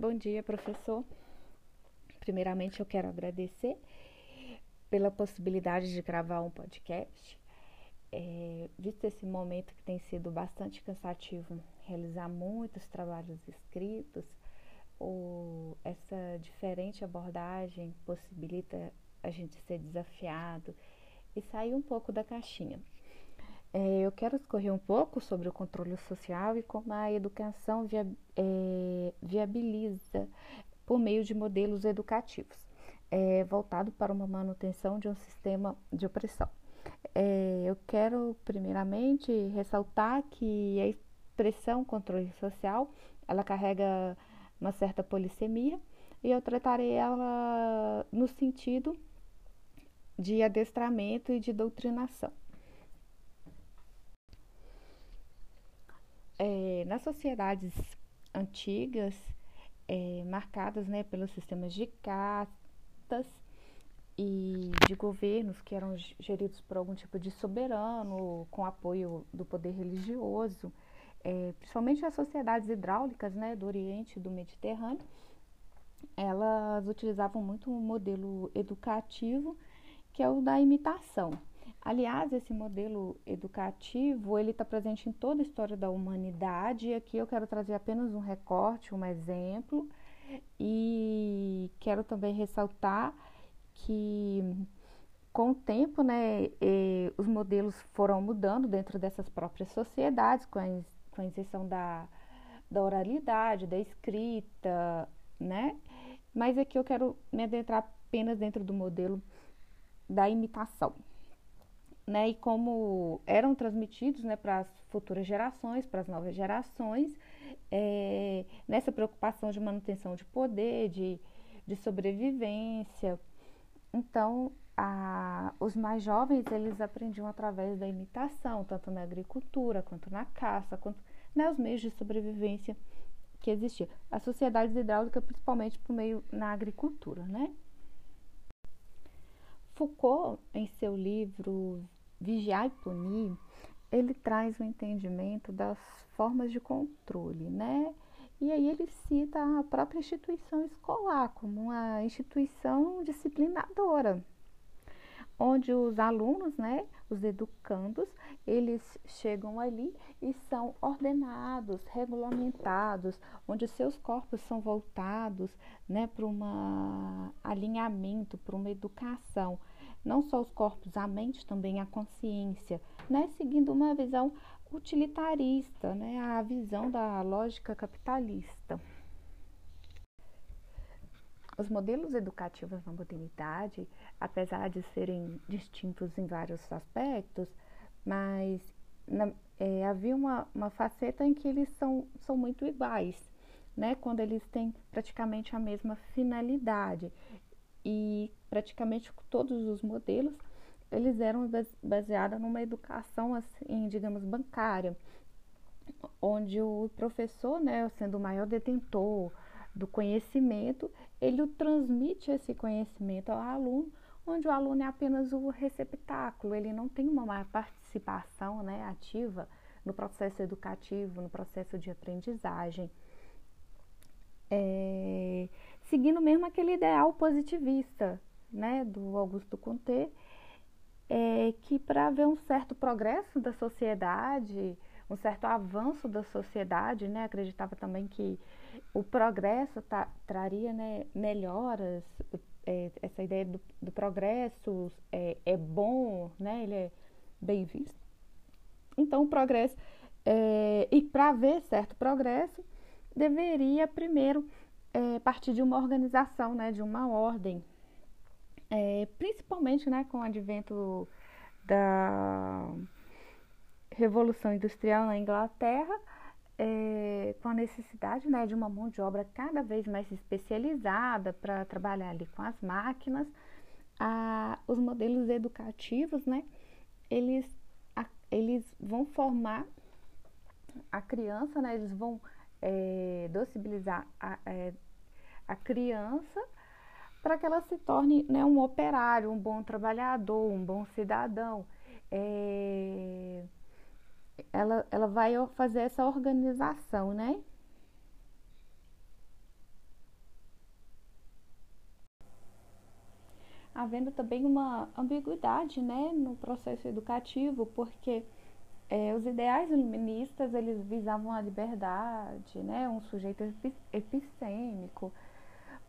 Bom dia, professor. Primeiramente, eu quero agradecer pela possibilidade de gravar um podcast. É, visto esse momento que tem sido bastante cansativo, realizar muitos trabalhos escritos, essa diferente abordagem possibilita a gente ser desafiado e sair um pouco da caixinha. É, eu quero escorrer um pouco sobre o controle social e como a educação via, é, viabiliza por meio de modelos educativos, é, voltado para uma manutenção de um sistema de opressão. É, eu quero, primeiramente, ressaltar que a expressão controle social, ela carrega uma certa polissemia e eu tratarei ela no sentido de adestramento e de doutrinação. É, nas sociedades antigas, é, marcadas né, pelos sistemas de castas e de governos que eram geridos por algum tipo de soberano, com apoio do poder religioso, é, principalmente as sociedades hidráulicas né, do Oriente e do Mediterrâneo, elas utilizavam muito um modelo educativo que é o da imitação. Aliás, esse modelo educativo, ele está presente em toda a história da humanidade. E aqui eu quero trazer apenas um recorte, um exemplo. E quero também ressaltar que com o tempo, né, os modelos foram mudando dentro dessas próprias sociedades, com a, com a inserção da, da oralidade, da escrita, né? Mas aqui eu quero me adentrar apenas dentro do modelo da imitação né, e como eram transmitidos né, para as futuras gerações, para as novas gerações, é, nessa preocupação de manutenção de poder, de, de sobrevivência. Então, a, os mais jovens, eles aprendiam através da imitação, tanto na agricultura, quanto na caça, quanto né, os meios de sobrevivência que existiam. As sociedades hidráulicas, principalmente por meio na agricultura, né? Foucault, em seu livro Vigiar e punir, ele traz o entendimento das formas de controle, né? E aí ele cita a própria instituição escolar como uma instituição disciplinadora, onde os alunos, né, os educandos, eles chegam ali e são ordenados, regulamentados, onde seus corpos são voltados, né, para um alinhamento, para uma educação não só os corpos, a mente, também a consciência, né? seguindo uma visão utilitarista, né? a visão da lógica capitalista. Os modelos educativos na modernidade, apesar de serem distintos em vários aspectos, mas na, é, havia uma, uma faceta em que eles são, são muito iguais, né? quando eles têm praticamente a mesma finalidade e praticamente todos os modelos eles eram baseados numa educação assim, digamos, bancária, onde o professor, né, sendo o maior detentor do conhecimento, ele transmite esse conhecimento ao aluno, onde o aluno é apenas o receptáculo, ele não tem uma participação, né, ativa no processo educativo, no processo de aprendizagem. É, seguindo mesmo aquele ideal positivista, né, do Augusto Comte, é que para haver um certo progresso da sociedade, um certo avanço da sociedade, né, acreditava também que o progresso tá, traria né, melhoras, é, essa ideia do, do progresso é, é, bom, né, ele é bem visto. Então, o progresso, é, e para haver certo progresso, deveria primeiro é, partir de uma organização, né, de uma ordem, é, principalmente né, com o advento da Revolução Industrial na Inglaterra, é, com a necessidade né, de uma mão de obra cada vez mais especializada para trabalhar ali com as máquinas, a, os modelos educativos, né, eles, a, eles vão formar a criança, né, eles vão é, docibilizar a, é, a criança para que ela se torne né, um operário, um bom trabalhador, um bom cidadão. É, ela, ela vai fazer essa organização, né? Havendo também uma ambiguidade né, no processo educativo, porque é, os ideais iluministas eles visavam a liberdade, né, um sujeito epistêmico,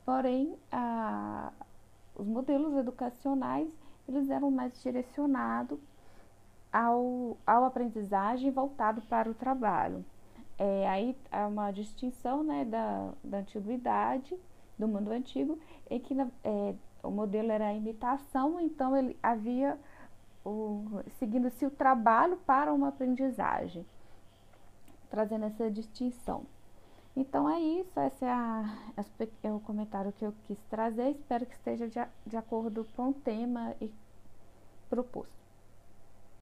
porém a, os modelos educacionais eles eram mais direcionados ao, ao aprendizagem voltado para o trabalho. É, aí há uma distinção né, da, da antiguidade, do mundo antigo, em que é, o modelo era a imitação, então ele havia seguindo-se o trabalho para uma aprendizagem, trazendo essa distinção. Então é isso, esse é, a, é o comentário que eu quis trazer. Espero que esteja de, de acordo com o tema e proposto.